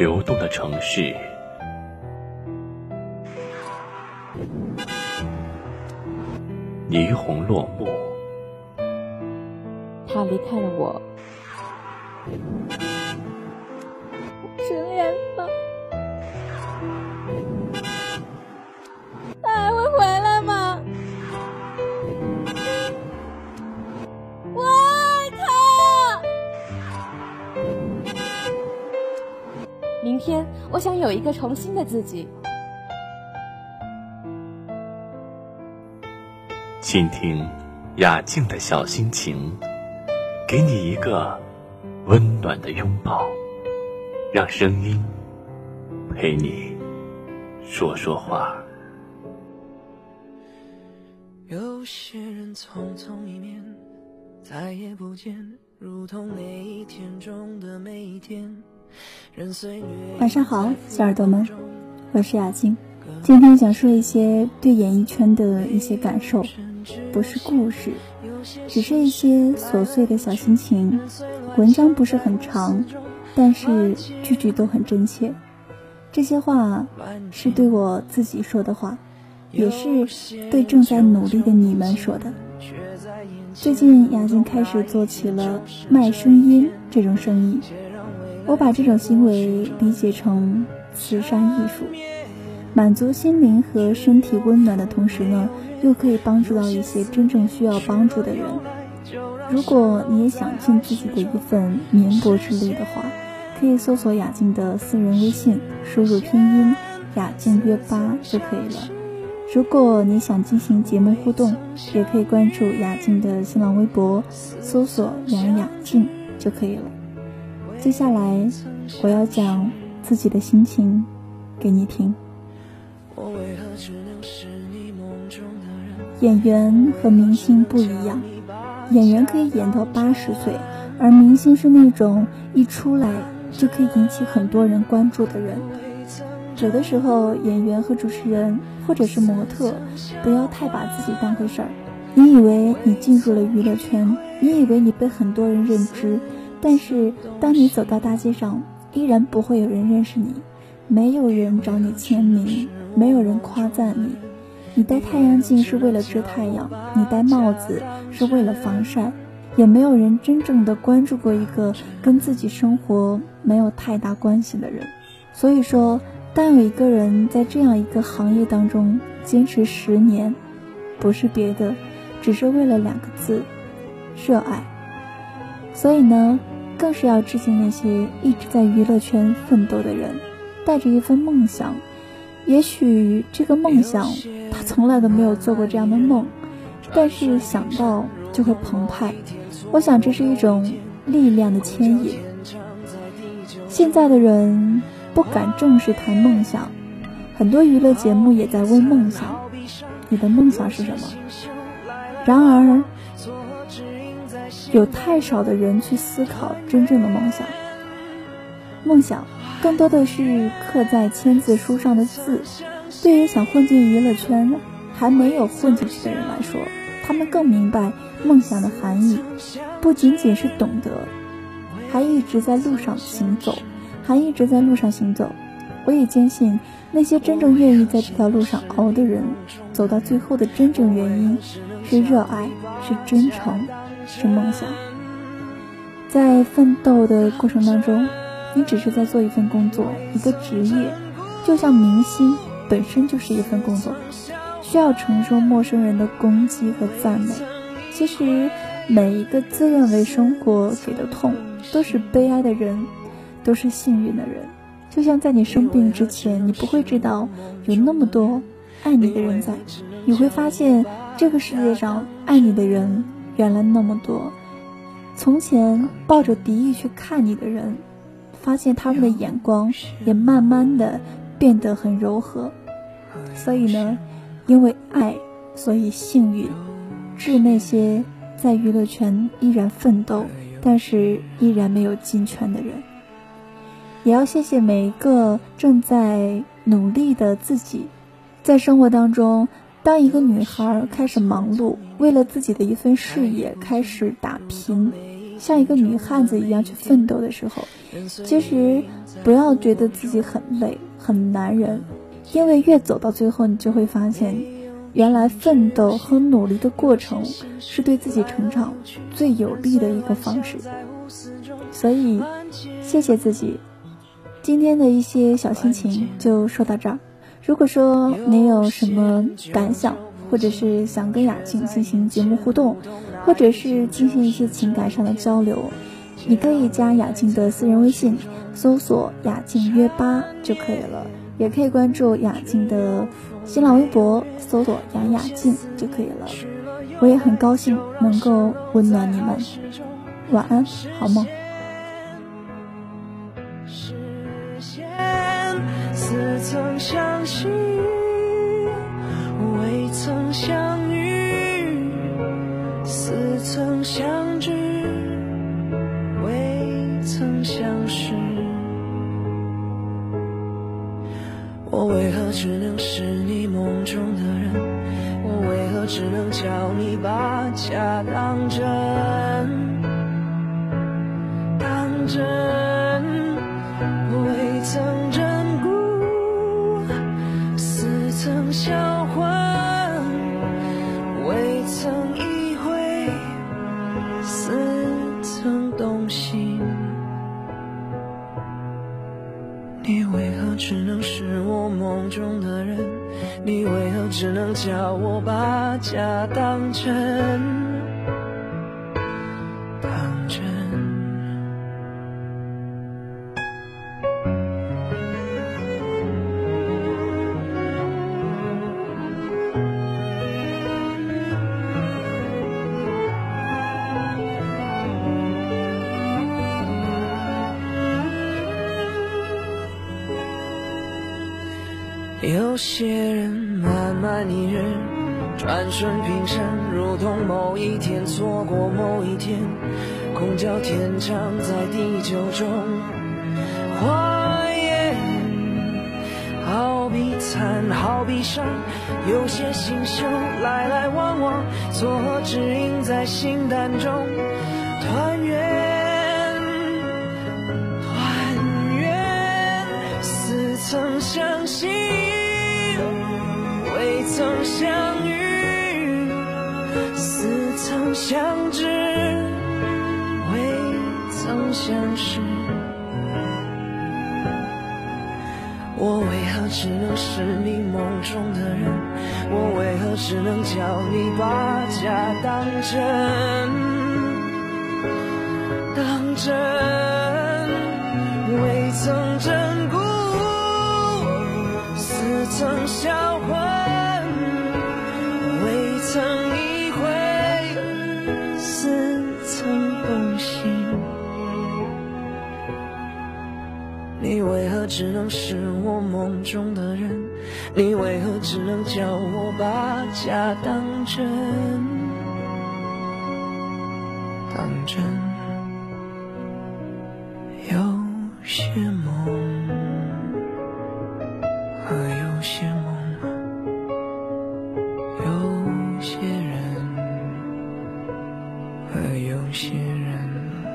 流动的城市，霓虹落幕，他离开了我，失恋了，明天，我想有一个重新的自己。倾听雅静的小心情，给你一个温暖的拥抱，让声音陪你说说话。有些人匆匆一面，再也不见，如同每一天中的每一天。晚上好，小耳朵们，我是雅静。今天想说一些对演艺圈的一些感受，不是故事，只是一些琐碎的小心情。文章不是很长，但是句句都很真切。这些话是对我自己说的话，也是对正在努力的你们说的。最近雅静开始做起了卖声音这种生意。我把这种行为理解成慈善艺术，满足心灵和身体温暖的同时呢，又可以帮助到一些真正需要帮助的人。如果你也想尽自己的一份绵薄之力的话，可以搜索雅静的私人微信，输入拼音雅静约八就可以了。如果你想进行节目互动，也可以关注雅静的新浪微博，搜索杨雅静就可以了。接下来，我要讲自己的心情给你听。演员和明星不一样，演员可以演到八十岁，而明星是那种一出来就可以引起很多人关注的人。有的时候，演员和主持人或者是模特，不要太把自己当回事儿。你以为你进入了娱乐圈，你以为你被很多人认知。但是，当你走到大街上，依然不会有人认识你，没有人找你签名，没有人夸赞你。你戴太阳镜是为了遮太阳，你戴帽子是为了防晒，也没有人真正的关注过一个跟自己生活没有太大关系的人。所以说，当有一个人在这样一个行业当中坚持十年，不是别的，只是为了两个字：热爱。所以呢。更是要致敬那些一直在娱乐圈奋斗的人，带着一份梦想。也许这个梦想他从来都没有做过这样的梦，但是想到就会澎湃。我想这是一种力量的牵引。现在的人不敢正式谈梦想，很多娱乐节目也在问梦想：你的梦想是什么？然而。有太少的人去思考真正的梦想。梦想更多的是刻在签字书上的字。对于想混进娱乐圈还没有混进去的人来说，他们更明白梦想的含义，不仅仅是懂得，还一直在路上行走，还一直在路上行走。我也坚信，那些真正愿意在这条路上熬的人，走到最后的真正原因是热爱，是真诚。是梦想，在奋斗的过程当中，你只是在做一份工作，一个职业，就像明星本身就是一份工作，需要承受陌生人的攻击和赞美。其实，每一个自认为生活给的痛，都是悲哀的人，都是幸运的人。就像在你生病之前，你不会知道有那么多爱你的人在，你会发现这个世界上爱你的人。原来那么多，从前抱着敌意去看你的人，发现他们的眼光也慢慢的变得很柔和。所以呢，因为爱，所以幸运。致那些在娱乐圈依然奋斗，但是依然没有进圈的人，也要谢谢每一个正在努力的自己，在生活当中。当一个女孩开始忙碌，为了自己的一份事业开始打拼，像一个女汉子一样去奋斗的时候，其实不要觉得自己很累、很男人，因为越走到最后，你就会发现，原来奋斗和努力的过程是对自己成长最有利的一个方式。所以，谢谢自己。今天的一些小心情就说到这儿。如果说你有什么感想，或者是想跟雅静进行节目互动，或者是进行一些情感上的交流，你可以加雅静的私人微信，搜索“雅静约吧”就可以了。也可以关注雅静的新浪微博，搜索“杨雅静”就可以了。我也很高兴能够温暖你们。晚安，好梦。只能是你梦中的人？我为何只能叫你把假当真？当真，未曾只能叫我把假当真？有些人慢慢腻人，转瞬平生，如同某一天错过某一天，空交天长在地久中。花言好比残，好比伤，有些星宿来来往往，错合指引在心淡中，团圆，团圆，似曾相识。未曾相遇，似曾相知，未曾相识。我为何只能是你梦中的人？我为何只能叫你把假当真？当真，未曾真曾销魂。未曾一回，似曾动心。你为何只能是我梦中的人？你为何只能叫我把假当真？当真，有些人